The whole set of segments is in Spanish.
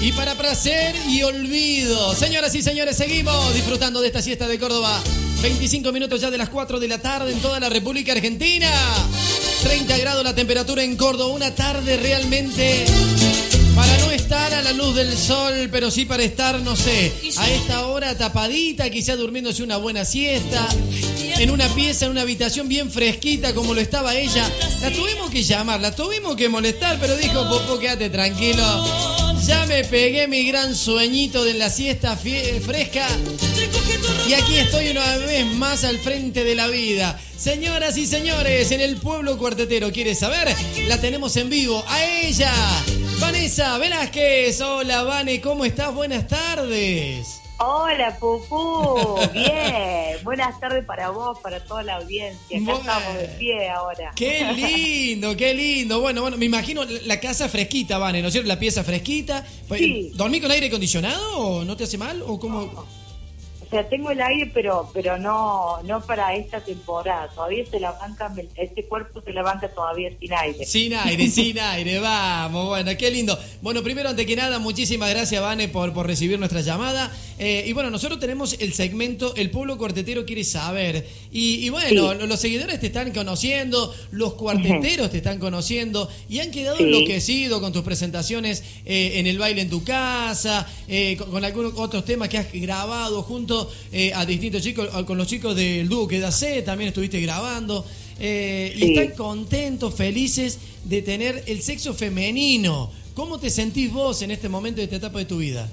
Y para placer y olvido. Señoras y señores, seguimos disfrutando de esta siesta de Córdoba. 25 minutos ya de las 4 de la tarde en toda la República Argentina. 30 grados la temperatura en Córdoba. Una tarde realmente para no estar a la luz del sol, pero sí para estar, no sé, a esta hora tapadita, quizá durmiéndose una buena siesta, en una pieza, en una habitación bien fresquita como lo estaba ella. La tuvimos que llamar, la tuvimos que molestar, pero dijo, Popo, quédate tranquilo. Ya me pegué mi gran sueñito de la siesta fresca. Y aquí estoy una vez más al frente de la vida. Señoras y señores, en el pueblo cuartetero, ¿quieres saber? La tenemos en vivo. A ella, Vanessa Velázquez. Hola, Vane, ¿cómo estás? Buenas tardes. Hola, Pupú. Bien. Buenas tardes para vos, para toda la audiencia. Acá estamos de pie ahora. Qué lindo, qué lindo. Bueno, bueno, me imagino la casa fresquita, Vane, ¿no es cierto? La pieza fresquita. Sí. ¿Dormí con aire acondicionado o no te hace mal? ¿O cómo? O sea, tengo el aire, pero pero no no para esta temporada. Todavía se la banca, este cuerpo se levanta todavía sin aire. Sin aire, sin aire, vamos. Bueno, qué lindo. Bueno, primero, ante que nada, muchísimas gracias, Vane, por, por recibir nuestra llamada. Eh, y bueno, nosotros tenemos el segmento El pueblo cuartetero quiere saber. Y, bueno, los seguidores te están conociendo, los cuarteteros te están conociendo y han quedado enloquecidos con tus presentaciones eh, en el baile en tu casa, eh, con, con algunos otros temas que has grabado junto eh, a distintos chicos, con los chicos del dúo que da C, también estuviste grabando. Eh, y están contentos, felices de tener el sexo femenino. ¿Cómo te sentís vos en este momento de esta etapa de tu vida?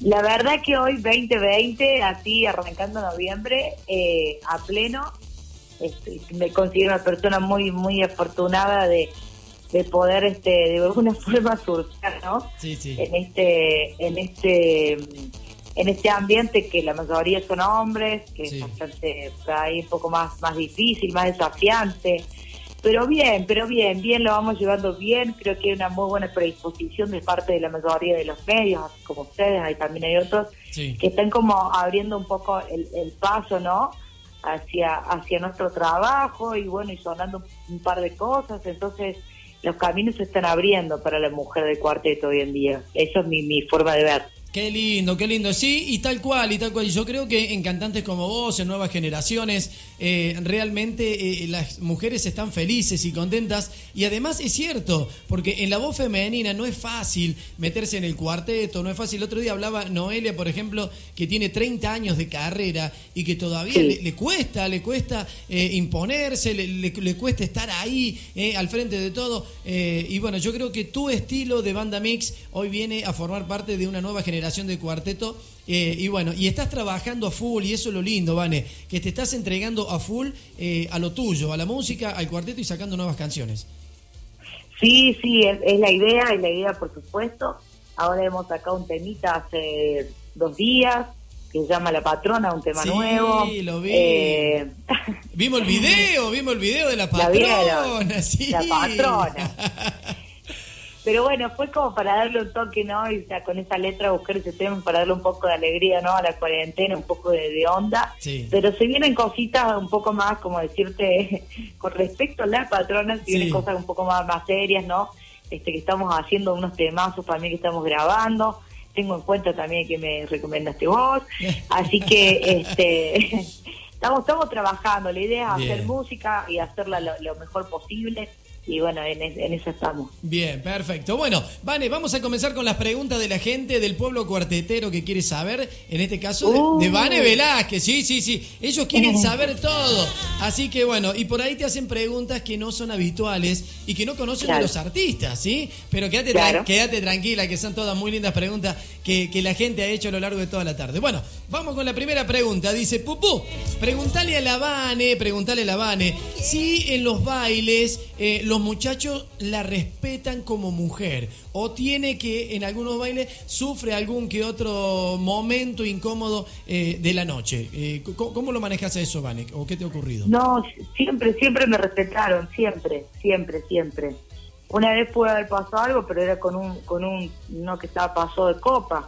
La verdad que hoy 2020, así arrancando noviembre, eh, a pleno, este, me considero una persona muy muy afortunada de, de poder este de alguna forma surfear, ¿no? Sí, sí. En este en este en este ambiente que la mayoría son hombres, que es bastante ahí un poco más, más difícil, más desafiante. Pero bien, pero bien, bien lo vamos llevando bien. Creo que hay una muy buena predisposición de parte de la mayoría de los medios, así como ustedes, ahí también hay otros, que están como abriendo un poco el, el paso, ¿no? Hacia, hacia nuestro trabajo y bueno, y sonando un par de cosas. Entonces, los caminos se están abriendo para la mujer del cuarteto hoy en día. Eso es mi, mi forma de ver. Qué lindo, qué lindo. Sí, y tal cual, y tal cual. Yo creo que en cantantes como vos, en nuevas generaciones, eh, realmente eh, las mujeres están felices y contentas. Y además es cierto, porque en la voz femenina no es fácil meterse en el cuarteto, no es fácil. El otro día hablaba Noelia, por ejemplo, que tiene 30 años de carrera y que todavía le, cuesta, le cuesta eh, imponerse, le, le, cuesta estar ahí, al frente de todo. y bueno, yo creo que tu estilo de banda mix hoy viene a formar parte de una nueva generación de cuarteto. Eh, y bueno, y estás trabajando a full, y eso es lo lindo, Vane, que te estás entregando a full eh, a lo tuyo, a la música, al cuarteto y sacando nuevas canciones. Sí, sí, es, la idea, es la idea, por supuesto. Ahora hemos sacado un temita hace dos días que se llama La Patrona, un tema nuevo. Sí, lo vi. Eh, vimos el video, vimos el video de La Patrona. La, sí. la Patrona. Pero bueno, fue como para darle un toque, ¿no? Y con esa letra buscar ese tema para darle un poco de alegría, ¿no? A la cuarentena, un poco de, onda. Pero se vienen cositas un poco más, como decirte, con respecto a las patronas, se vienen cosas un poco más, más serias, ¿no? Este, que estamos haciendo unos temazos también que estamos grabando. Tengo en cuenta también que me recomendaste vos. Así que, este... estamos, estamos trabajando. La idea es hacer música y hacerla lo mejor posible y bueno, en, eso estamos. Bien, perfecto. Bueno, Vane, vamos a comenzar con las preguntas de la gente del pueblo cuartetero que quiere saber, en este caso de, uh. Vane Velázquez, sí, sí, sí, ellos quieren saber todo. Así que bueno, y por ahí te hacen preguntas que no son habituales y que no conocen de los artistas, ¿sí? Pero quédate, quédate tranquila, que son todas muy lindas preguntas que, que la gente ha hecho a lo largo de toda la tarde. Bueno, vamos con la primera pregunta. Dice, Pupú, pregúntale a la Vane, pregúntale a la Vane, si en los bailes... Eh, los muchachos la respetan como mujer o tiene que en algunos bailes sufre algún que otro momento incómodo eh, de la noche. Eh, ¿cómo, lo manejas eso, Vanek? ¿O qué te ha ocurrido? No, siempre, siempre me respetaron, siempre, siempre, siempre. Una vez puede haber pasado algo, pero era con un, con un, no que estaba pasado de copa.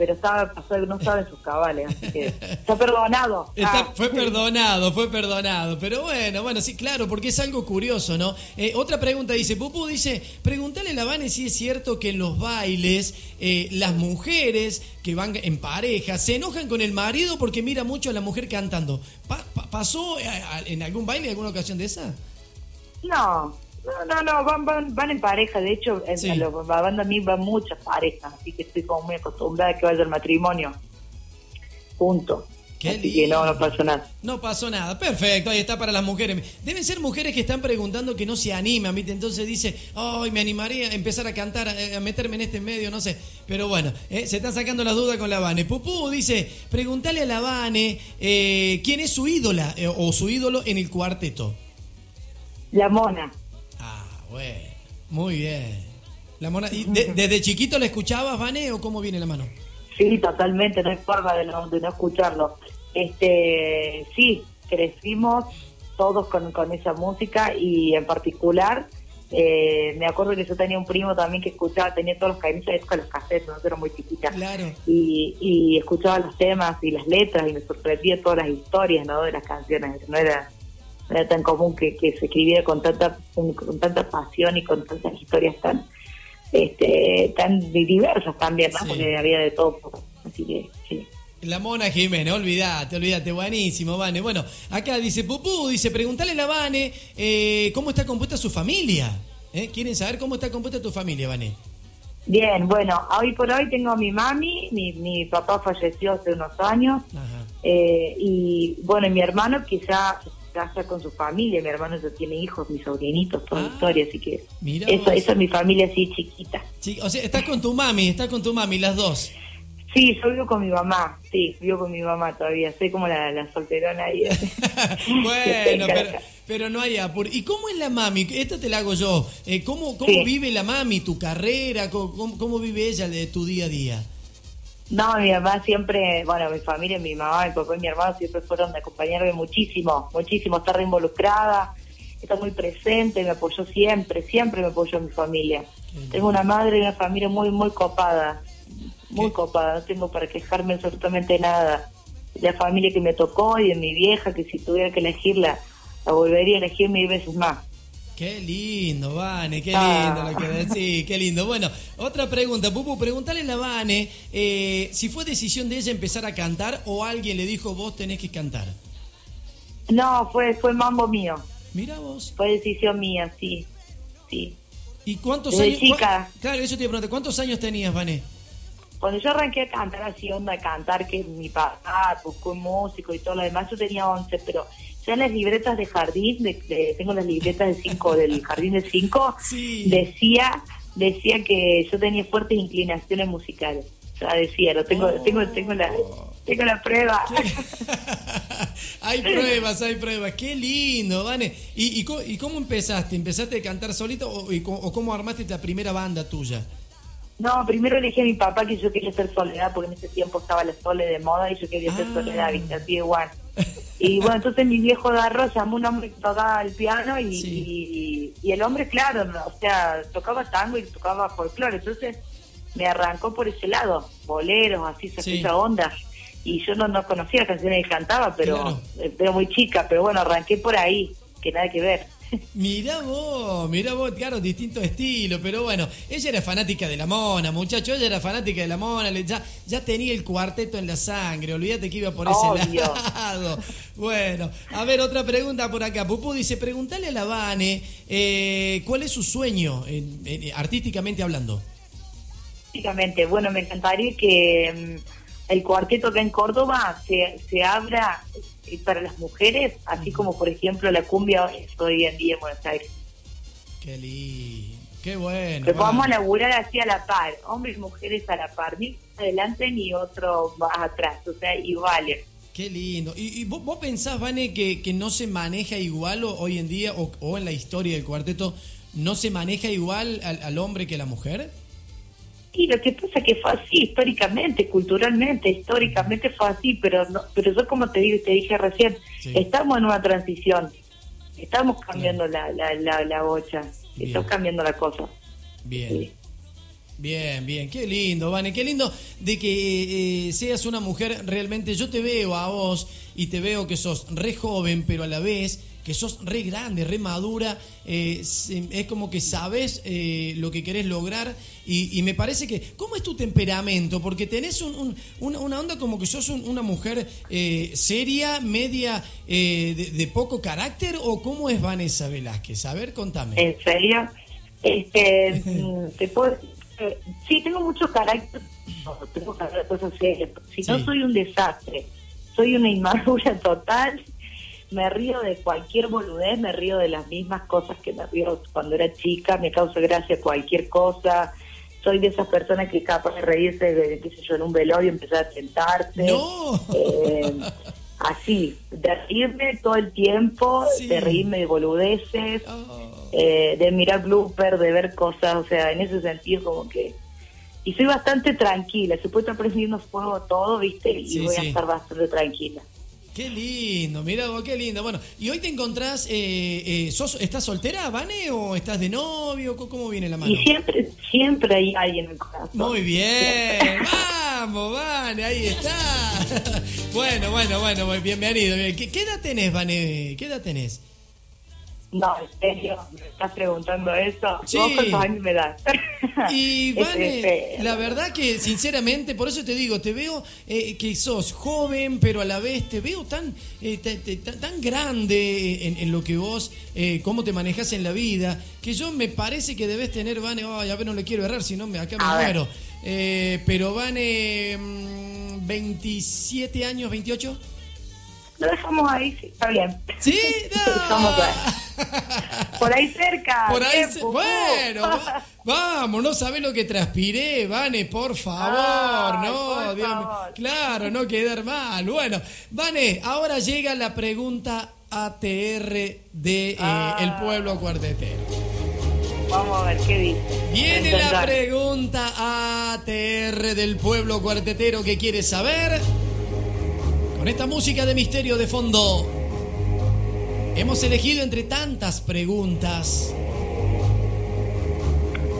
Pero estaba no estaba en sus cabales, así que está perdonado. Ah. Fue perdonado, fue perdonado. Pero bueno, bueno, sí, claro, porque es algo curioso, ¿no? Eh, otra pregunta dice, Pupu dice, pregúntale a la Vane si es cierto que en los bailes eh, las mujeres que van en pareja se enojan con el marido porque mira mucho a la mujer cantando. ¿Pasó eh, en algún baile, en alguna ocasión de esa? No, no, no, no, van, van, van en pareja. De hecho, en la banda a mí van muchas parejas, así que estoy como muy acostumbrada a que vaya el matrimonio. Punto. Qué así que no, no pasó nada. No pasó nada. Perfecto, ahí está para las mujeres. Deben ser mujeres que están preguntando que no se animan, ¿viste? Entonces dice, ay, me animaría a empezar a cantar, a meterme en este medio, no sé. Pero bueno, eh, se están sacando las dudas con la Vane. Pupú dice, pregúntale a la Vane eh, quién es su ídola eh, o su ídolo en el cuarteto. La Mona. Bueno, muy bien. La mona, ¿y ¿Desde chiquito la escuchabas, Vane, o cómo viene la mano? Sí, totalmente, no hay forma de no, de no escucharlo. Este, sí, crecimos todos con, con esa música y en particular eh, me acuerdo que yo tenía un primo también que escuchaba, tenía todos los cañitos con los cassettes, ¿no? era muy chiquita. Claro. Y, y escuchaba los temas y las letras y me sorprendía todas las historias, ¿no? De las canciones. No era era tan común que, se escribiera con tanta con, tanta pasión y con tantas historias tan este tan diversas también, ¿no? Porque había de todo. Así que sí. La Mona Jiménez, olvídate, olvídate, buenísimo, Vane. Bueno, acá dice Pupú, dice, pregúntale a la Vane eh, cómo está compuesta su familia. ¿Eh? ¿Quieren saber cómo está compuesta tu familia, Vane? Bien, bueno, hoy por hoy tengo a mi mami, mi, mi papá falleció hace unos años, eh, y bueno, mi hermano quizá casa con su familia, mi hermano ya tiene hijos, mis sobrinitos, toda ah, historia, así que eso, eso es mi familia así chiquita. Sí, o sea, estás con tu mami, estás con tu mami, las dos. Sí, yo vivo con mi mamá, sí, vivo con mi mamá todavía, soy como la, la solterona ahí. bueno, pero, no hay apuro. ¿Y cómo es la mami? Esto te la hago yo. Eh, ¿Cómo, cómo vive la mami, tu carrera? ¿Cómo, cómo vive ella de tu día a día? No, mi mamá siempre, bueno, mi familia, mi mamá, mi papá y mi hermano siempre fueron de acompañarme muchísimo, muchísimo, estar involucrada, está muy presente, me apoyó siempre, siempre me apoyó mi familia. Tengo una madre y una familia muy, muy copada, muy copada, no tengo para quejarme absolutamente nada. La familia que me tocó y de mi vieja, que si tuviera que elegirla, la volvería a elegir mil veces más. Qué lindo, Vane, qué lindo lo que ah. decís, qué lindo. Bueno, otra pregunta, Pupu, pregúntale a la Vane eh, si fue decisión de ella empezar a cantar o alguien le dijo vos tenés que cantar. No, fue, fue mambo mío. Mira vos. Fue decisión mía, sí, sí. ¿Y cuántos años? Chica. Claro, eso te pregunté, ¿cuántos años tenías, Vane? Cuando yo arranqué a cantar así, onda a cantar, que mi papá buscó un músico y todo lo demás, yo tenía 11, pero ya las libretas de jardín, de, tengo las libretas de cinco del jardín de cinco, decía decía que yo tenía fuertes inclinaciones musicales. O sea, decía, lo tengo, tengo, tengo la tengo la prueba. hay pruebas, hay pruebas. Qué lindo, Vane. ¿Y, y, cómo empezaste? ¿Empezaste a cantar solito o, o cómo armaste la primera banda tuya? No, primero elegí a mi papá que yo quería ser soledad, porque en ese tiempo estaba la sole de moda y yo quería ser ah. soledad, ¿viste? Así igual. Y bueno, entonces mi viejo agarró, llamó un hombre que tocaba el piano y, y, el hombre, claro, o sea, tocaba tango y tocaba folclore. Entonces me arrancó por ese lado, boleros, así, esa onda. Y yo no, no conocía canciones que cantaba, pero, eh, pero muy chica, pero bueno, arranqué por ahí, que nada que ver. Mira vos, mira vos, claro, distinto estilo, pero bueno, ella era fanática de la mona, muchacho, ella era fanática de la mona, ya, ya tenía el cuarteto en la sangre, olvídate que iba por ese lado. Bueno, a ver, otra pregunta por acá. Pupu dice, pregúntale a la Vane, eh, ¿cuál es su sueño, artísticamente hablando? Artísticamente, bueno, me encantaría que mm, el cuarteto acá en Córdoba se, se abra para las mujeres, así como por ejemplo la cumbia hoy en día en Buenos Aires. Qué lindo, qué bueno. Que podamos laburar así a la par, hombres y mujeres a la par, ni adelante ni otro más atrás, o sea, iguales. Qué lindo. ¿Y, vos, pensás, Vane, que, que, no se maneja igual hoy en día o, en la historia del cuarteto, no se maneja igual al, al hombre que a la mujer? Y lo que pasa es que fue así históricamente, culturalmente, históricamente fue así, pero no, pero yo como te te dije recién, estamos en una transición, estamos cambiando la, la, la, bocha, estamos cambiando la cosa. Bien. Bien, bien, qué lindo, Vane, qué lindo de que eh, seas una mujer realmente. Yo te veo a vos y te veo que sos re joven, pero a la vez que sos re grande, re madura, eh, es como que sabes eh, lo que querés lograr y, me parece que, ¿cómo es tu temperamento? Porque tenés una, onda como que sos una mujer seria, media, de, de, poco carácter o cómo es Vanessa Velázquez? A ver, contame. ¿En serio? Este, te puedo sí, tengo mucho carácter, tengo carácter cosas serias. Si no, soy un desastre. Soy una inmadura total. Me río de cualquier boludez, me río de las mismas cosas que me río cuando era chica, me causa gracia cualquier cosa. Soy de esas personas que capaz de reírse de, qué sé yo, en un velorio y empezar a sentarse. ¡No! Eh, así, de reírme todo el tiempo, de reírme de boludeces. Oh. Eh, de mirar blooper, de ver cosas, o sea, en ese sentido como que... Y soy bastante tranquila, se puede estar prendiendo fuego todo, ¿viste? Y voy a estar bastante tranquila. Qué lindo, mira vos, qué lindo. Bueno, ¿y hoy te encontrás, eh, eh, sos, estás soltera, Vane, o estás de novio? ¿Cómo viene la mano? Y siempre, siempre hay alguien en el corazón. Muy bien, vamos, Vane, ahí está. bueno, bueno, bueno, bienvenido. ¿Qué, ¿Qué edad tenés, Vane? ¿Qué edad tenés? No, en serio, me estás preguntando eso. Sí. ¿Vos cuántos años me das? Y Vane, la verdad que sinceramente, por eso te digo, te veo eh, que sos joven, pero a la vez te veo tan eh, tan grande en, lo que vos, eh, cómo te manejas en la vida, que yo me parece que debes tener, Vane, ay, a ver, no le quiero errar, si no acá me muero. pero Vane, 27 mm, años, 28. Lo dejamos ahí, sí, está bien. Sí, no. Por ahí cerca. Por ahí Bueno, vamos, no sabes lo que transpiré, Vane, por favor, no, Dios Claro, no quedar mal. Bueno, Vane, ahora llega la pregunta ATR de eh, ah. el pueblo cuartetero. Vamos a ver qué dice. Viene la pregunta ATR del pueblo cuartetero que quiere saber. Con esta música de misterio de fondo, hemos elegido entre tantas preguntas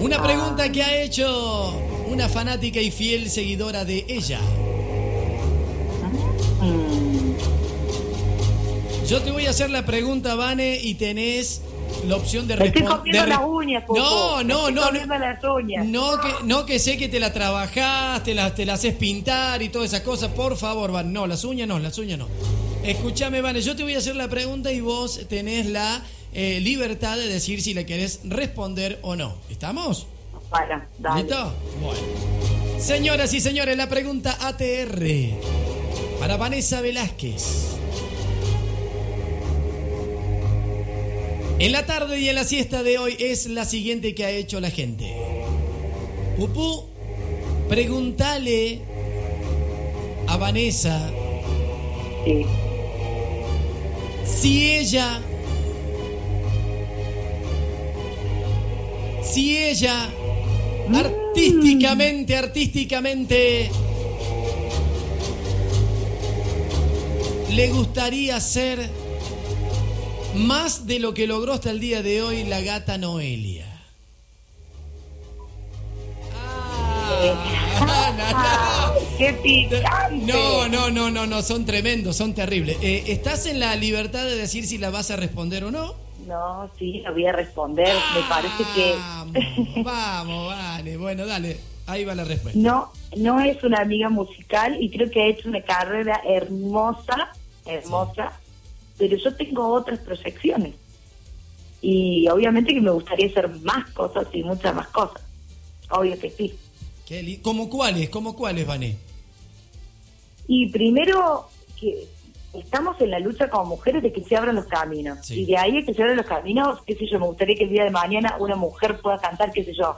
una pregunta que ha hecho una fanática y fiel seguidora de ella. Yo te voy a hacer la pregunta, Vane, y tenés la opción de responder. las uñas, No, no, no. las uñas. No que, no que sé que te la trabajás, te la, te la haces pintar y todas esas cosas. Por favor, Van. No, las uñas no, las uñas no. Escúchame, Vane, yo te voy a hacer la pregunta y vos tenés la eh, libertad de decir si le querés responder o no. ¿Estamos? Bueno, dale. ¿Listo? Bueno. Señoras y señores, la pregunta ATR para Vanessa Velázquez. En la tarde y en la siesta de hoy es la siguiente que ha hecho la gente. Pupú, pregúntale a Vanessa si ella, si ella mm. artísticamente, artísticamente le gustaría ser más de lo que logró hasta el día de hoy la gata Noelia. Ah, ¡Qué picante! No, no, no, no, no, son tremendos, son terribles. Eh, ¿Estás en la libertad de decir si la vas a responder o no? No, sí, la voy a responder. Me parece que. Vamos, vamos, vale. Bueno, dale. Ahí va la respuesta. No, no es una amiga musical y creo que ha hecho una carrera hermosa, hermosa pero yo tengo otras proyecciones. Y obviamente que me gustaría hacer más cosas y muchas más cosas. Obvio que sí. ¿Cómo cuáles? ¿Cómo cuáles, Vané? Y primero que estamos en la lucha como mujeres de que se abran los caminos. Y de ahí que se abran los caminos, qué sé yo, me gustaría que el día de mañana una mujer pueda cantar, qué sé yo,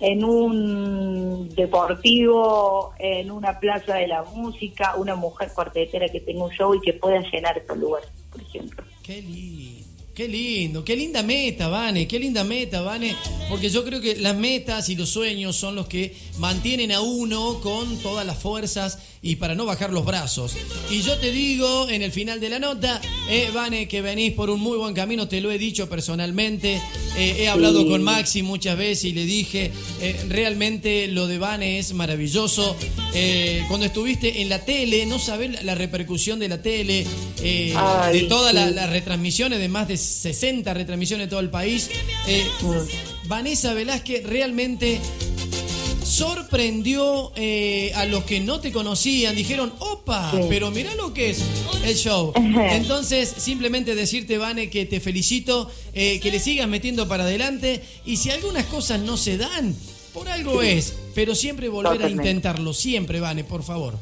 en un deportivo, en una plaza de la música, una mujer cuartetera que tenga un show y que pueda llenar estos lugares por ejemplo. Qué lindo, Qué lindo, qué linda meta, Vane, qué linda meta, Vane, porque yo creo que las metas y los sueños son los que mantienen a uno con todas las fuerzas y para no bajar los brazos. Y yo te digo en el final de la nota, eh, Vane, que venís por un muy buen camino, te lo he dicho personalmente, eh, he hablado con Maxi muchas veces y le dije, eh, realmente lo de Vane es maravilloso. Eh, cuando estuviste en la tele, no sabes la repercusión de la tele, de todas las retransmisiones de más de 60 retransmisiones en todo el país. Vanessa Velázquez realmente sorprendió eh, a los que no te conocían. Dijeron, opa, pero mira lo que es el show. Entonces, simplemente decirte, Vane, que te felicito, eh, que le sigas metiendo para adelante. Y si algunas cosas no se dan, por algo es. Pero siempre volver a intentarlo. Siempre, Vane, por favor.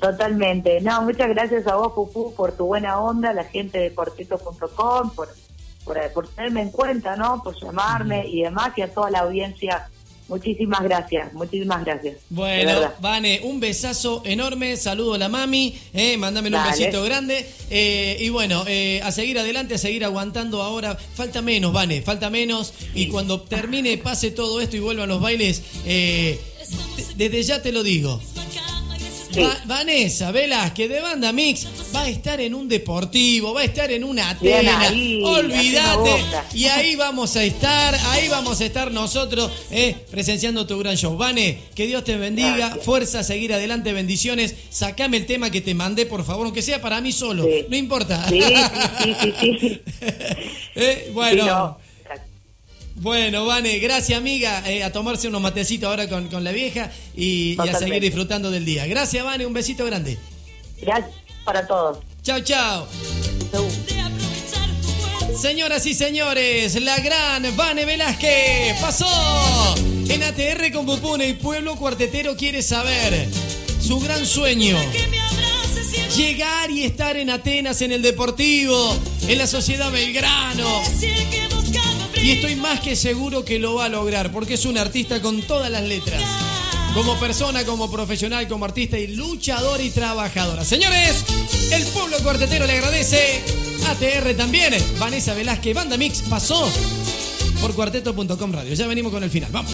Totalmente. No, muchas gracias a vos, Pupu, por tu buena onda, la gente de cortito.com, por, por, tenerme en cuenta, ¿no? Por llamarme y demás, y a toda la audiencia. Muchísimas gracias, muchísimas gracias. Bueno, Vane, un besazo enorme, saludo a la mami, eh, mándame un besito grande. Eh, y bueno, eh, a seguir adelante, a seguir aguantando ahora. Falta menos, Vane, falta menos. Y cuando termine, pase todo esto y vuelvan los bailes, eh, desde ya te lo digo, Vanessa Velázquez de Banda Mix va a estar en un deportivo, va a estar en una Atena. Olvídate. Y ahí vamos a estar, ahí vamos a estar nosotros eh, presenciando tu gran show. Vane, que Dios te bendiga, fuerza a seguir adelante, bendiciones. Sacame el tema que te mandé, por favor, aunque sea para mí solo, no importa. Sí, sí, sí, sí. Eh, bueno. Bueno, Vane, gracias amiga, eh, a tomarse unos matecitos ahora con, la vieja y, a seguir disfrutando del día. Gracias, Vane, un besito grande. Gracias para todos. Chao, chao. Señoras y señores, la gran Vane Velázquez pasó en ATR con Pupune y Pueblo Cuartetero quiere saber su gran sueño. Llegar y estar en Atenas, en el Deportivo, en la Sociedad Belgrano y estoy más que seguro que lo va a lograr, porque es un artista con todas las letras. Como persona, como profesional, como artista y luchador y trabajadora. Señores, el pueblo cuartetero le agradece. ATR también. Vanessa Velázquez, Banda Mix, pasó por cuarteto.com radio. Ya venimos con el final. Vamos.